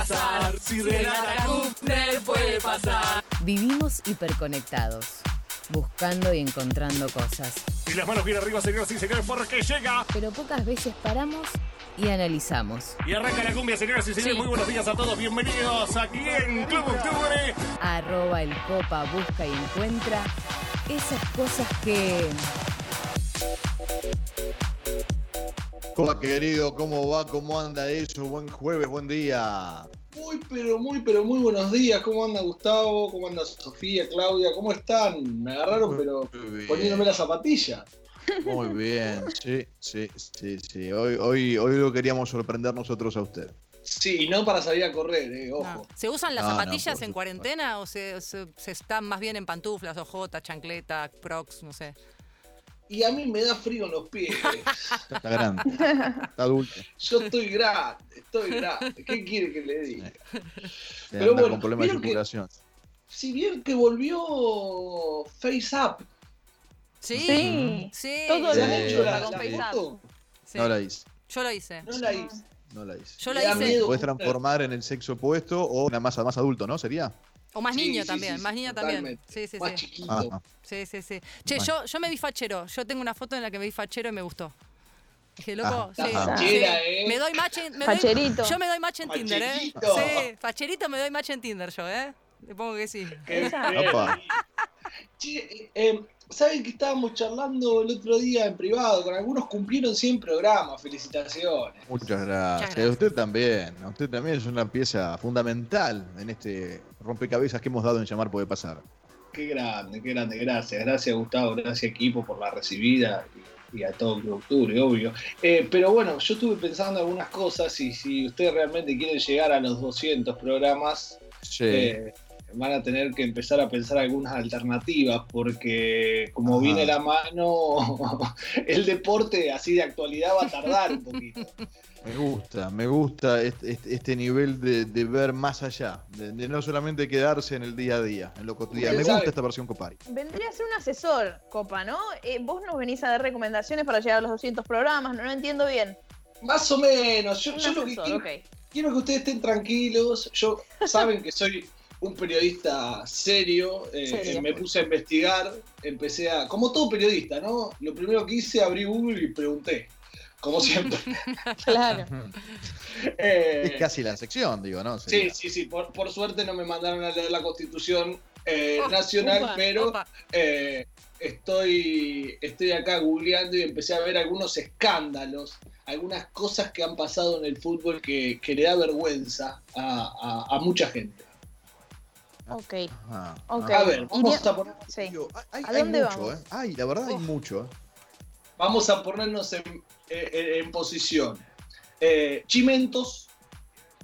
pasar. Si Renata puede pasar. Vivimos hiperconectados, buscando y encontrando cosas. Y las manos bien arriba, señoras y señores, porque llega. Pero pocas veces paramos y analizamos. Y arranca la cumbia, señoras y señores. Sí. Muy buenos días a todos. Bienvenidos aquí en Club Octubre. Arroba el copa busca y encuentra esas cosas que... Hola querido, ¿cómo va? ¿Cómo anda eso? Buen jueves, buen día. Muy, pero muy, pero muy buenos días. ¿Cómo anda Gustavo? ¿Cómo anda Sofía, Claudia? ¿Cómo están? Me agarraron, pero poniéndome la zapatilla. Muy bien, sí, sí, sí, sí. Hoy, hoy, hoy lo queríamos sorprender nosotros a usted. Sí, y no para salir a correr, eh, ojo. No. ¿Se usan las No, no, zapatillas en cuarentena o se, se- se están más bien en pantuflas, ojotas, chancleta, crocs, no sé? Y a mí me da frío en los pies. Está grande, está adulto. Yo estoy grande, estoy grande. ¿Qué quiere que le diga? Pero bueno, con problemas de que- circulación. Si bien que volvió Face Up, Sí, Sí. sí. Todo ¿se lo han Sí, hecho la, la Face Up. foto? sí. No la hice, Yo lo hice. No la hice. No la hice. Yo la hice. miedo. Puedes transformar en el sexo opuesto o una masa más adulto, ¿no? ¿Sería? O más Sí, niño sí, también, sí, más sí, niña también. Sí, sí, Más sí. chiquito. Ajá. Sí, sí, sí. Che, Bueno. yo, yo me vi fachero. Yo tengo una foto en la que me vi fachero y me gustó. Dije, loco, Ah, sí, fachera, ¿eh? Me doy match en, me doy- Facherito. yo me doy match en Tinder, ¿eh? Facherito. Sí, facherito me doy match en Tinder yo, ¿eh? Le pongo que sí. Qué. Che, eh, ¿Saben que estábamos charlando el otro día en privado? Con algunos cumplieron 100 programas. Felicitaciones. Muchas gracias. gracias. Usted también. Usted también es una pieza fundamental en este rompecabezas que hemos dado en llamar puede pasar. Qué grande, qué grande. Gracias, gracias Gustavo, gracias equipo por la recibida y, a todo el Octubre, obvio. Eh, pero bueno, yo estuve pensando algunas cosas y si ustedes realmente quieren llegar a los 200 programas, Sí. eh, van a tener que empezar a pensar algunas alternativas porque como Ajá. viene la mano, el deporte así de actualidad va a tardar un poquito. Me gusta, me gusta este, este- este nivel de, de ver más allá, de, de no solamente quedarse en el día a día, en lo cotidiano. Me Sabe. gusta esta versión Copari. Vendría a ser un asesor, Copa, ¿no? Eh, vos nos venís a dar recomendaciones para llegar a los 200 programas, no lo entiendo bien. Más o menos, yo, lo que quiero, ok. quiero que ustedes estén tranquilos. Yo saben que soy un periodista serio. eh, Serio. me puse a investigar, empecé a. Como todo periodista, ¿no? Lo primero que hice, abrí Google y pregunté. Como siempre. Claro. Eh, Es casi la sección, digo, ¿no? sí, Sería- sí, sí. Por, por suerte no me mandaron a leer la Constitución eh, Oh, Nacional, upa, pero eh, estoy, estoy acá googleando y empecé a ver algunos escándalos, algunas cosas que han pasado en el fútbol que, que le da vergüenza a, a- a mucha gente. Ok. Ajá, Ok. ajá. A ver, vamos a, poner- Sí. Hay, ¿A hay dónde mucho, vamos? ¿eh? Ay, la verdad hay mucho, ¿eh? vamos a ponernos en, en- en posición. Eh, chimentos,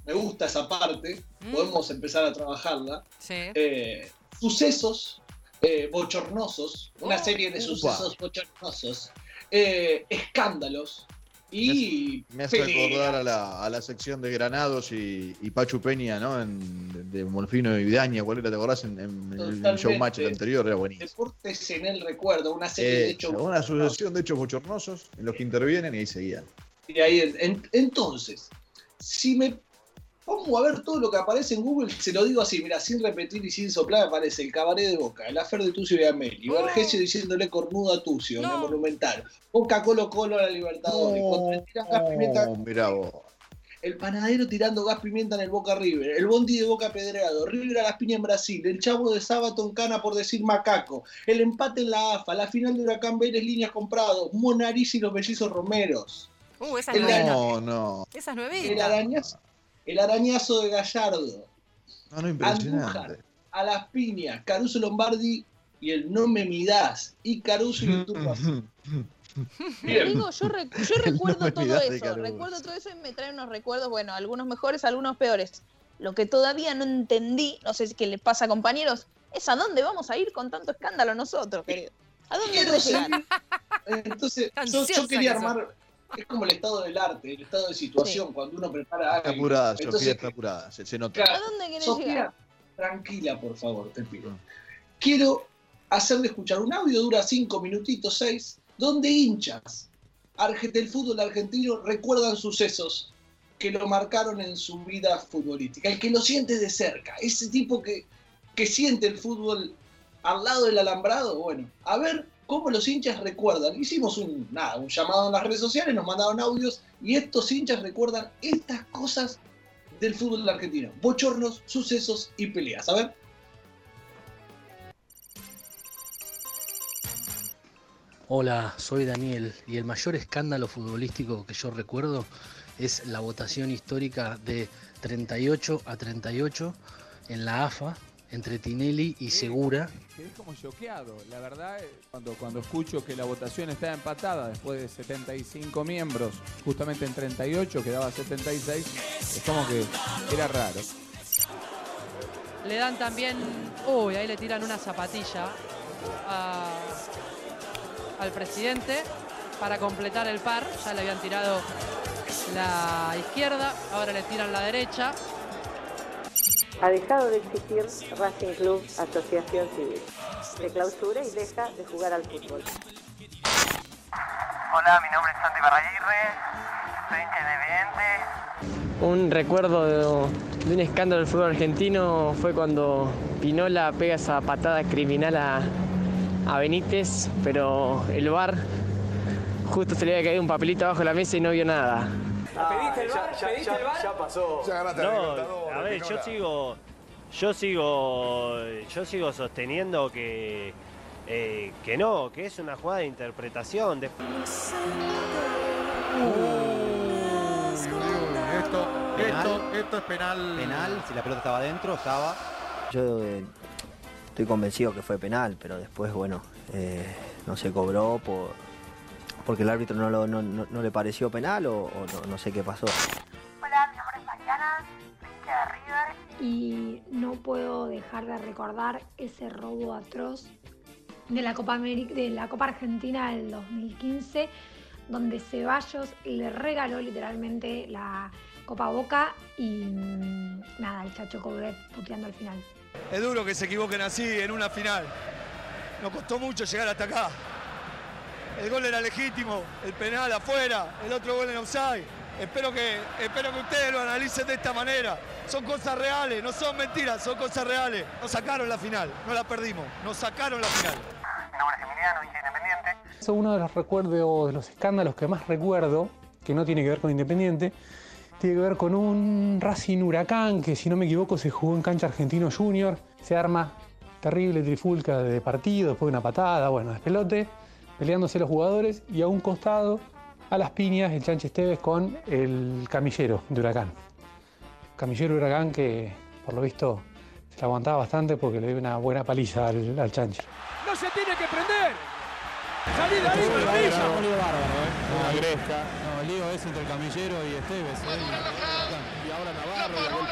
me gusta esa parte, Mm. podemos empezar a trabajarla. Sí. Eh, sucesos eh, bochornosos, una Oh, serie de upa. sucesos bochornosos, eh, escándalos y Me hace peleas. acordar a la, a la sección de Granados y, y Pachu Peña, ¿no? En, de, de Molfino y Vidaña, ¿cuál era? ¿Te acordás? En, en el showmatch anterior, era buenísimo. Deportes en el recuerdo, una serie de Eh, hechos. una sucesión de hechos bochornosos en los que intervienen y ahí seguían. Y ahí, en- entonces, si me pongo a ver todo lo que aparece en Google, se lo digo así, mira, sin repetir y sin soplar, aparece el cabaret de Boca, el afer de Tucio y Ameli, Oh. Vergesio diciéndole cornudo a Tucio, en No. el Monumental, Boca Colo Colo a la Libertadores, cuando le tiran gas pimienta Oh, mirá vos. el panadero tirando gas pimienta en el Boca River, el Bondi de Boca Pedreado, River a las piñas en Brasil, el Chavo de Sábato en Cana por decir macaco, el empate en la AFA, la final de Huracán Vélez, líneas comprados, Monariz y los mellizos Romeros, Uh, esa es. No, no. Esa es el arañazo, el arañazo de Gallardo, No, no, impresionante. Andújar, a las piñas, Caruso Lombardi y el No me midás, y Caruso y el. Bien. Digo, yo, re- yo El recuerdo no todo eso, recuerdo todo eso y me trae unos recuerdos, bueno, algunos mejores, algunos peores. Lo que todavía no entendí, no sé si qué le pasa a compañeros, es a dónde vamos a ir con tanto escándalo nosotros, querido. ¿A dónde seguir. Entonces, yo, quería que armar, es como el estado del arte, el estado de situación, cuando uno prepara Está algo. apurada, Sofía, está apurada. Se, se nota. claro, ¿A dónde querés Sofía, llegar? tranquila, por favor, te pido. Mm. Quiero hacerle escuchar un audio, dura cinco minutitos, seis, donde hinchas del fútbol argentino recuerdan sucesos que lo marcaron en su vida futbolística, el que lo siente de cerca, ese tipo que, que siente el fútbol al lado del alambrado, bueno, a ver cómo los hinchas recuerdan. Hicimos un, llamado en las redes sociales, nos mandaron audios y estos hinchas recuerdan estas cosas del fútbol argentino. Bochornos, sucesos y peleas. A ver. Hola, soy Daniel y el mayor escándalo futbolístico que yo recuerdo es la votación histórica de 38 a 38 en la AFA entre Tinelli y Segura. Quedé como choqueado, la verdad, eh, cuando, cuando escucho que la votación está empatada después de 75 miembros, justamente en 38 quedaba 76, es como que era raro. Le dan también. Uy, ahí le tiran una zapatilla a- al presidente para completar el par. Ya le habían tirado la izquierda, ahora le tiran la derecha. Ha dejado de existir Racing Club Asociación Civil. Se clausura y deja de jugar al fútbol. Hola, mi nombre es Santi Barraguirre, soy independiente. Un recuerdo de, de un escándalo del fútbol argentino fue cuando Pinola pega esa patada criminal a, a Benítez, pero el VAR justo se le había caído un papelito abajo de la mesa y no vio nada. ¿Pediste el bar? ¿Pediste el bar? Ya pasó. No, a ver, yo sigo, yo sigo, yo sigo sosteniendo que, eh, que no, que es una jugada de interpretación. De... Esto, esto, esto es penal. Penal, si la pelota estaba adentro, estaba. Yo eh, estoy convencido que fue penal, pero después, bueno, eh, no se cobró por, porque el árbitro no, lo- no- no- no le pareció penal o, o no, no sé qué pasó. Hola, mi nombre es Mariana, de River y no puedo dejar de recordar ese robo atroz de la Copa América, de la Copa Argentina del 2015, donde Ceballos le regaló literalmente la Copa Boca y mm, nada, el Chacho Coudet puteando al final. Es duro que se equivoquen así en una final. Nos costó mucho llegar hasta acá. El gol era legítimo, el penal afuera, el otro gol en offside. Espero que, espero que ustedes lo analicen de esta manera. Son cosas reales, no son mentiras, son cosas reales. Nos sacaron la final, no la perdimos, nos sacaron la final. Es uno de los recuerdos, de los escándalos que más recuerdo, que no tiene que ver con Independiente, tiene que ver con un Racing Huracán que, si no me equivoco, se jugó en cancha Argentino Junior. Se arma terrible trifulca de partido, después una patada, bueno, despelote, peleándose los jugadores y a un costado, a las piñas, el Chanche Esteves con el camillero de Huracán. Camillero de Huracán que, por lo visto, se la aguantaba bastante porque le dio una buena paliza al, al Chanche. ¡No se tiene que prender! ¡Salí de ahí, Un maravilla! lío bárbaro, ¿eh? Una gresca. No, el lío es entre el camillero y Esteves, ¿eh?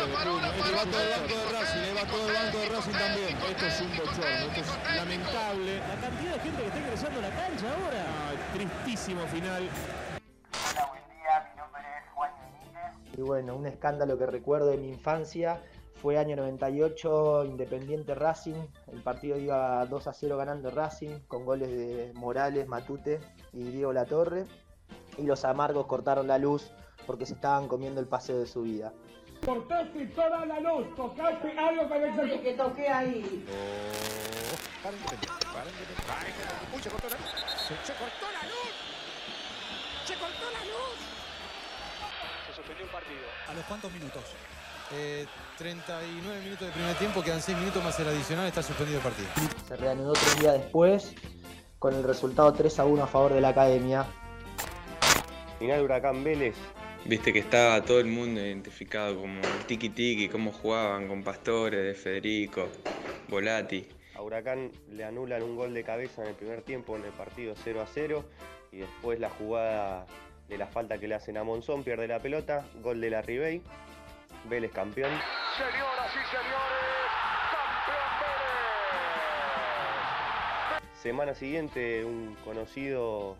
Este va todo el banco de Racing, eh, va todo el banco de Racing también. Esto es un bochorno, esto es lamentable. La cantidad de gente que está ingresando a la cancha ahora. tristísimo final. Hola, buen día, mi nombre es Juan Benítez. Y bueno, un escándalo que recuerdo de mi infancia fue año 98, Independiente Racing. El partido iba 2 a 0 ganando Racing con goles de Morales, Matute y Diego Latorre. Y los amargos cortaron la luz porque se estaban comiendo el paseo de su vida. Cortaste toda la luz, tocaste algo con el que toqué ahí. Uy, se cortó la luz. Se cortó la luz. Se cortó la luz. Se suspendió el partido. ¿A los cuántos minutos? Eh, 39 minutos de primer tiempo, quedan 6 minutos más el adicional, está suspendido el partido. Se reanudó tres días después con el resultado 3 a 1 a favor de la academia. Final Huracán Vélez. Viste que estaba todo el mundo identificado como el tiki tiki, cómo jugaban con Pastore, de Federico, Volati. A Huracán le anulan un gol de cabeza en el primer tiempo en el partido 0 a 0 y después la jugada de la falta que le hacen a Monzón pierde la pelota, gol de la Ribey, Vélez campeón. Señoras y señores, campeón Semana siguiente un conocido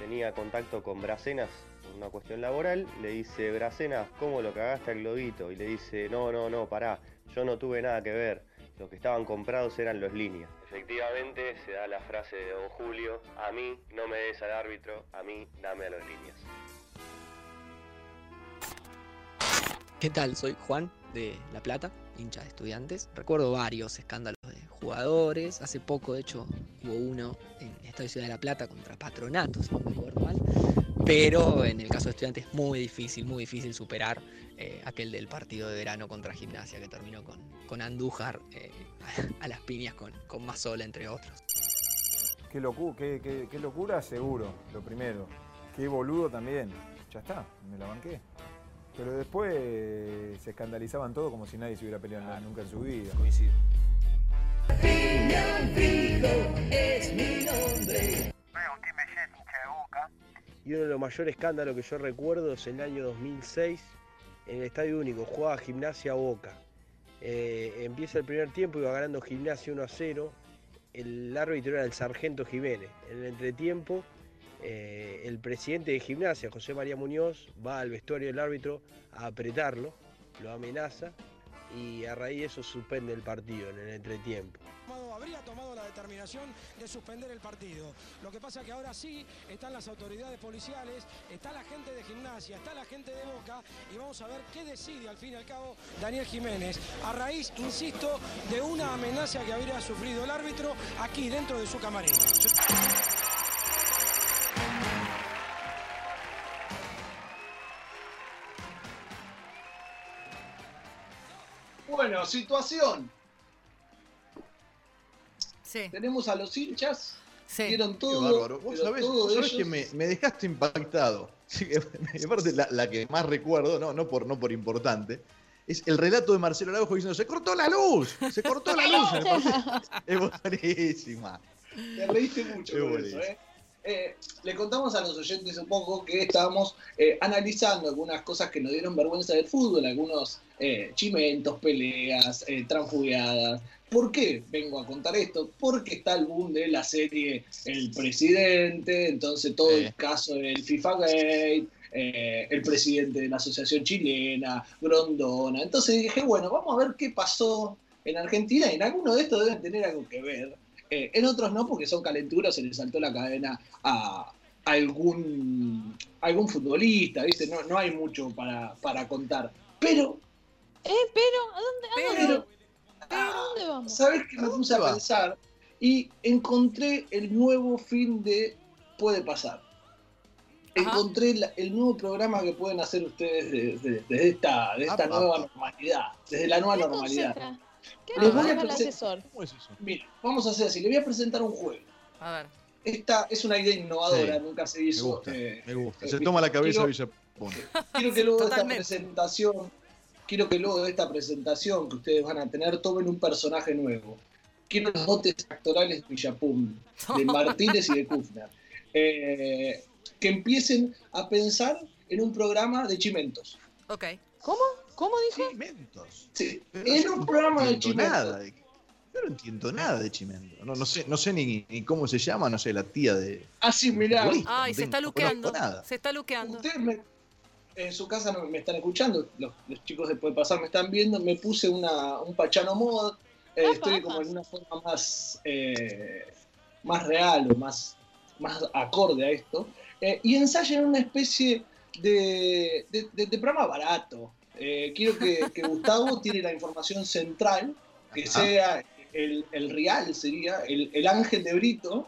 tenía contacto con Bracenas en una cuestión laboral, le dice, Bracenas, ¿cómo lo cagaste al globito? Y le dice, no, no, no, pará, yo no tuve nada que ver, los que estaban comprados eran los líneas. Efectivamente se da la frase de don Julio, a mí no me des al árbitro, a mí dame a los líneas. ¿Qué tal? Soy Juan de La Plata, hincha de estudiantes. Recuerdo varios escándalos de jugadores. Hace poco, de hecho, hubo uno en Estadio Ciudad de La Plata contra Patronato, si no me acuerdo mal. Pero en el caso de estudiantes es muy difícil, muy difícil superar eh, aquel del partido de verano contra Gimnasia que terminó con, con Andújar eh, a las piñas con, con Mazola, entre otros. Qué, locu qué, qué- qué locura, seguro, lo primero. Qué boludo también. Ya está, me la banqué. Pero después eh, se escandalizaban todo como si nadie se hubiera peleado nada nunca en su vida. Coincido. Y uno de los mayores escándalos que yo recuerdo es el año 2006 en el Estadio Único, jugaba Gimnasia Boca. Eh, empieza el primer tiempo, iba ganando Gimnasia 1 a 0. El árbitro era el Sargento Jiménez. En el entretiempo, eh, el presidente de Gimnasia, José María Muñoz, va al vestuario del árbitro a apretarlo, lo amenaza y a raíz de eso suspende el partido en el entretiempo. Habría tomado la determinación de suspender el partido. Lo que pasa que ahora sí están las autoridades policiales, está la gente de gimnasia, está la gente de Boca y vamos a ver qué decide al fin y al cabo Daniel Jiménez. A raíz, insisto, de una amenaza que habría sufrido el árbitro aquí dentro de su camarín. Bueno, situación. Sí. Tenemos a los hinchas. Vieron Qué todo. bárbaro. Vos sabés, todo sabés ellos- que me, me dejaste impactado. Sí, aparte, la, la que más recuerdo, no, no, por, no por importante, es el relato de Marcelo Araujo diciendo: ¡Se cortó la luz! ¡Se cortó la luz! en el partido". es buenísima. Te reíste mucho Qué con eso, ¿eh? Eh, le contamos a los oyentes un poco que estábamos eh, analizando algunas cosas que nos dieron vergüenza del fútbol, algunos eh, chimentos, peleas, eh, transfugiadas. ¿Por qué vengo a contar esto? Porque está el boom de la serie El Presidente, entonces todo el caso del FIFA Gate, eh, el presidente de la Asociación Chilena, Grondona. Entonces dije, bueno, vamos a ver qué pasó en Argentina y en alguno de estos deben tener algo que ver. Eh, en otros no, porque son calenturas, se le saltó la cadena a algún, algún futbolista, ¿viste? No, no hay mucho para, para contar. Pero, Eh, pero, ¿a dónde, a pero, dónde? ¿A dónde vamos? ¿sabes qué me puse a pensar? Y encontré el nuevo fin de Puede Pasar. Encontré la- el nuevo programa que pueden hacer ustedes de- de- desde esta, de esta nueva normalidad, desde la nueva ¿Qué normalidad. concentra? ¿Qué Les voy a el? Mira, vamos a hacer así, le voy a presentar un juego. A ver. Esta es una idea innovadora, Sí, nunca se Me hizo. gusta, eh, me gusta. eh, Se toma la cabeza quiero- Pone. Quiero que luego de esta presentación, quiero que luego de esta presentación que ustedes van a tener, tomen un personaje nuevo. Quiero los dotes actorales de Villapum, de Martínez y de Kufner. Eh, que empiecen a pensar en un programa de chimentos. Ok. ¿Cómo? ¿Cómo dije? Chimentos. Sí, Pero en yo un no programa de entiendo chimentos. nada. de- Yo no entiendo nada de Chimento. No, no sé, no sé ni, ni cómo se llama, no sé, la tía de. Así, mirá. futbolista, Ay, no se tengo- está no luqueando. conozco nada. Se está luqueando. En su casa no me están escuchando, los, los chicos de Puede Pasar me están viendo, me puse una, un Pachano Mod, eh, estoy como en una forma más, eh, más real o más, más acorde a esto, eh, y ensayen una especie de, de, de- de programa barato. Eh, quiero que, que Gustavo tiene la información central, que Ajá. sea el, el real, sería el, el ángel de Brito.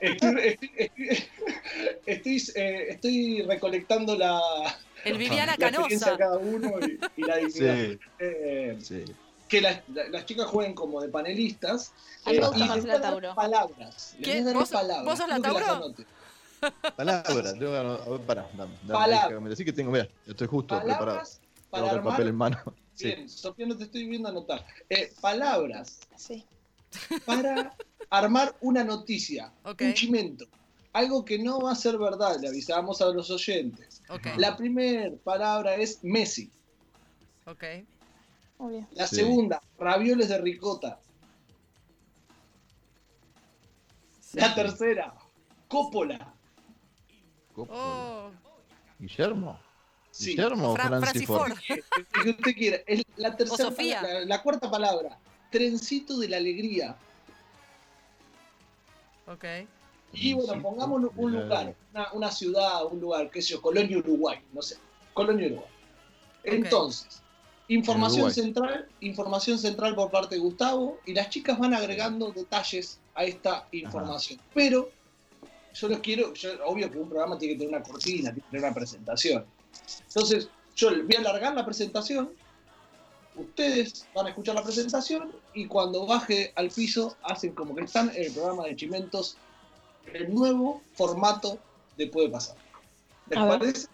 Estoy, estoy- estoy- estoy, eh, estoy recolectando la, El Viviana la experiencia de Canosa. cada uno y, y la dignidad. Sí, Eh, sí. que las, la- las chicas jueguen como de panelistas. A mí me eh, gusta más la Tauro. Palabras. Les voy a ¿Quién? dar ¿Vos- palabras. vos sos la Quiero que las Tauro? anoten. Palabra, tengo que ano- a ver, pará, dame, dame, Palabra. déjame, así que tengo, mira, estoy justo preparado. Palabras Tengo el papel en mano. Sí. Bien, Sofía, no te estoy viendo anotar. Eh, palabras Sí. Para armar una noticia, un chimento. Algo que no va a ser verdad, le avisamos a los oyentes. La primera palabra es Messi. Ok. La Sí. segunda, ravioles de ricota. La tercera, Coppola. Coppola. Oh. Guillermo. Sí. Guillermo o Fra- Francis Francis Ford. Que usted quiera. La tercera, Sofía. la, la cuarta palabra, trencito de la alegría. Ok. Y bueno, pongamos un lugar, una, una ciudad, un lugar, qué sé yo, Colonia, Uruguay, no sé. Colonia Uruguay. Entonces, información Uruguay. central, información central por parte de Gustavo, y las chicas van agregando detalles a esta información. Pero yo los quiero, yo- obvio que un programa tiene que tener una cortina, tiene que tener una presentación. Entonces, yo voy a alargar la presentación, ustedes van a escuchar la presentación y cuando baje al piso hacen como que están en el programa de Chimentos, el nuevo formato de Puede Pasar. ¿Les A ver. parece?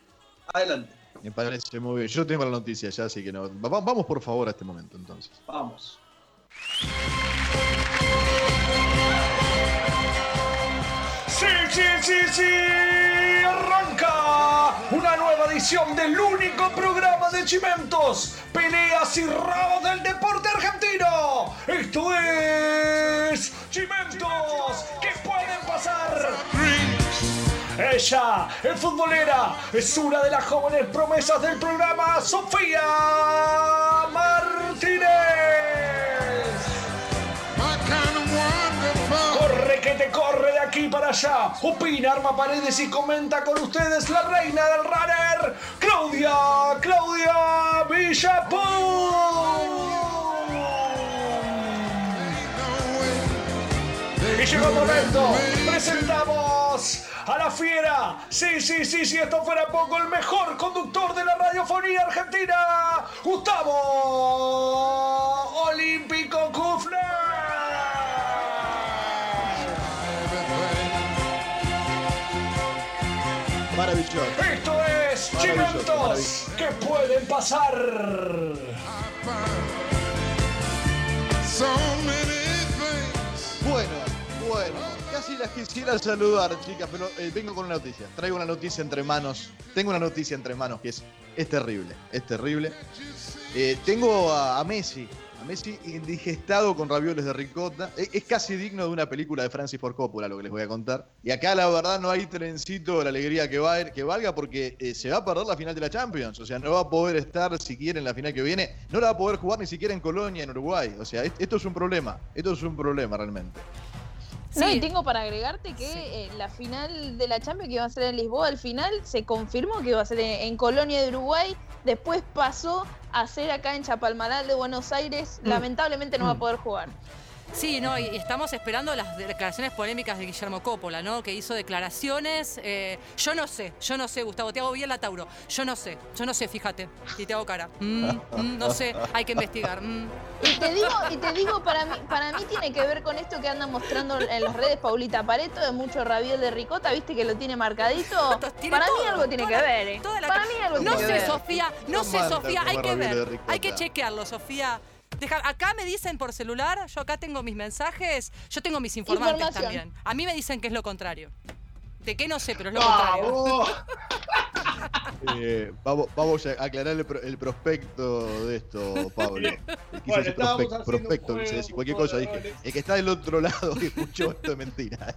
Adelante, Me parece muy bien. Yo tengo la noticia ya, así que no. Va- Vamos por favor a este momento entonces. vamos. Sí, sí, sí, sí. Arranca nueva del único programa de Chimentos, peleas y rabos del deporte argentino. Esto es Chimentos. ¿Qué pueden pasar? Ella es futbolera, es una de las jóvenes promesas del programa, Sofía Martínez. Corre de aquí para allá. Opina, arma paredes y comenta con ustedes la reina del runner, Claudia, Claudia Villapun. Y llegó el momento. Presentamos a la fiera. Sí, sí, sí, si esto fuera poco, el mejor conductor de la radiofonía argentina, Gustavo Olímpico Esto es Chimentos. ¿Qué pueden pasar? Bueno, bueno, casi las quisiera saludar, chicas, pero eh, vengo con una noticia. Traigo una noticia entre manos. Tengo una noticia entre manos que es, es terrible, es terrible. Eh, tengo a, a Messi, Messi indigestado con ravioles de ricota. Es, es casi digno de una película de Francis Ford Coppola lo que les voy a contar. Y acá la verdad no hay trencito de la alegría que, va, que valga porque eh, se va a perder la final de la Champions. O sea, no va a poder estar siquiera en la final que viene. No la va a poder jugar ni siquiera en Colonia, en Uruguay. O sea, es- esto es un problema. Esto es un problema realmente. No, y tengo para agregarte que eh, la final de la Champions que iba a ser en Lisboa, al final se confirmó que iba a ser en, en Colonia de Uruguay, después pasó a ser acá en Chapalmalal de Buenos Aires, Mm. lamentablemente no va a poder jugar. Sí, no, y estamos esperando las declaraciones polémicas de Guillermo Coppola, ¿no? Que hizo declaraciones. eh, yo no sé, yo no sé, Gustavo, te hago bien la Tauro. Yo no sé, yo no sé, fíjate. Y te hago cara. Mm, mm, no sé, hay que investigar. mm. Y te digo, y te digo para mí, para mí tiene que ver con esto que anda mostrando en las redes Paulita Pareto de mucho rabiel de ricota, viste que lo tiene marcadito. Tiene para mí algo tiene que toda ver, eh. Para mí algo No tiene que sé, ver. Sofía, no No sé, Sofía, hay que ver. Hay que chequearlo, Sofía. Deja- acá me dicen por celular, yo acá tengo mis mensajes, yo tengo mis informantes también. A mí me dicen que es lo contrario. ¿De qué no sé, pero es lo ¡Vamos! contrario? Eh, vamos, vamos a aclarar el, pro- el prospecto de esto, Pablo. Bueno, estábamos prospecto, juego, cualquier cosa. Dije, el que está del otro lado y escuchó esto es mentira.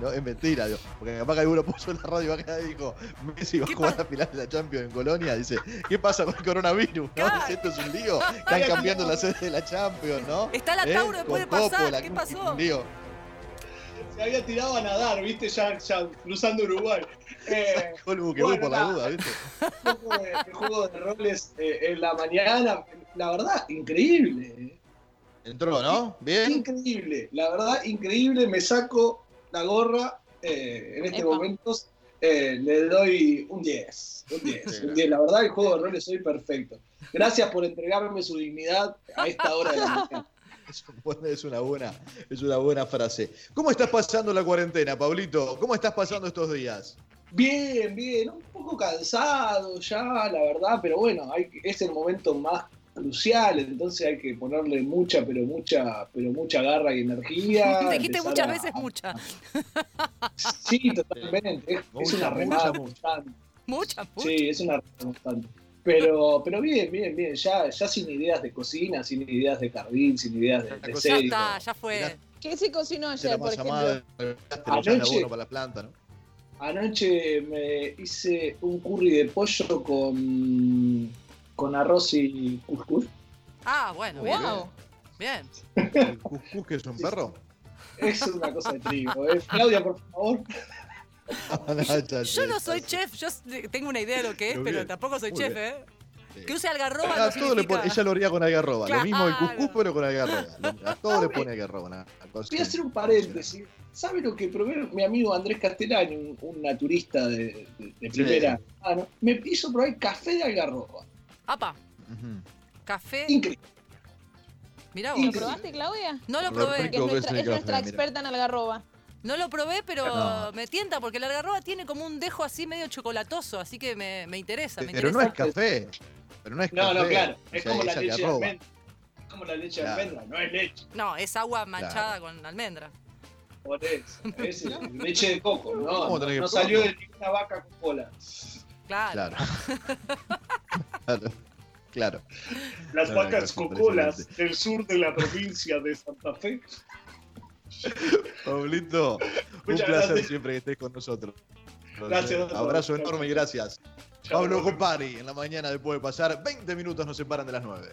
No, es mentira, digo, porque capaz que alguno puso en la radio acá y dijo, Messi va a jugar la final de la Champions en Colonia. Dice, ¿qué pasa con el coronavirus? ¿No? Dice, Esto es un lío. Están cambiando la sede de la Champions, ¿no? Está la ¿Eh? Tauro, puede Con pasar, Coppola, ¿qué pasó? Un lío. Se había tirado a nadar, viste, ya, ya cruzando Uruguay. Eh, Colbu que voy bueno, por la duda, ¿viste? un poco de, de juego de roles eh, en la mañana, la verdad, increíble. Entró, ¿no? Bien. Increíble, la verdad, increíble. Me saco la gorra eh, en este Epa. momento. eh, le doy un 10. Un 10, un 10. La verdad, el juego de roles hoy perfecto. Gracias por entregarme su dignidad a esta hora de la mañana. Es, una buena, es una buena frase. ¿Cómo estás pasando la cuarentena, Pablito? ¿Cómo estás pasando estos días? Bien, bien, un poco cansado ya, la verdad, pero bueno, hay, es el momento más crucial, entonces hay que ponerle mucha, pero mucha, pero mucha garra y energía. Dijiste muchas a- veces mucha. Sí, totalmente. Es, una remada mucha. constante. Mucha, mucha. Sí, es una remada constante. Pero, pero bien, bien, bien. Ya, ya sin ideas de cocina, sin ideas de jardín, sin ideas de, de Ya serie. está, ya fue. ¿Qué se cocinó ayer, por ejemplo? Anoche- para la planta, ¿no? Anoche me hice un curry de pollo con, con arroz y cuscús. Ah, bueno, bien. Wow. Bien. ¿El cuscús que es un perro? Es una cosa de trigo. ¿eh? Claudia, por favor. Yo no soy chef, yo s- tengo una idea de lo que es, pero tampoco soy muy chef, bien. ¿eh? Que use algarroba Ah, no todo le significa... pone- ella lo haría con algarroba. Lo mismo el Claro. cuscús, pero con algarroba. Lo- A todo le pone algarroba. una- Voy a hacer un paréntesis. ¿Sabe lo que probé mi amigo Andrés Castellani, un, un naturista de, de- de Sí. primera mano? Me hizo probar café de algarroba. Apa, café... Increíble. Mirá ¿Lo vos. probaste, Claudia? No lo Lo probé. Que es nuestra, es nuestra experta en algarroba. No lo probé, pero No. me tienta porque el algarroba tiene como un dejo así medio chocolatoso, así que me, me interesa, me Pero no interesa. es café. Pero no es No, café. no, claro. O Es sea, como la leche de almendra. Es como la leche Claro. de almendra, no es leche. No, es agua manchada con almendra. Por eso. Es leche de coco, ¿no? No, no salió de ninguna vaca con cola. Claro. Claro. claro. Claro. Las No, vacas cocolas del sur de la provincia de Santa Fe. Pablito, un placer gracias. siempre que estés con nosotros. Gracias, doctor. Abrazo enorme y gracias. Chao. Pablo Compari, en la mañana después de pasar 20 minutos nos separan de las 9.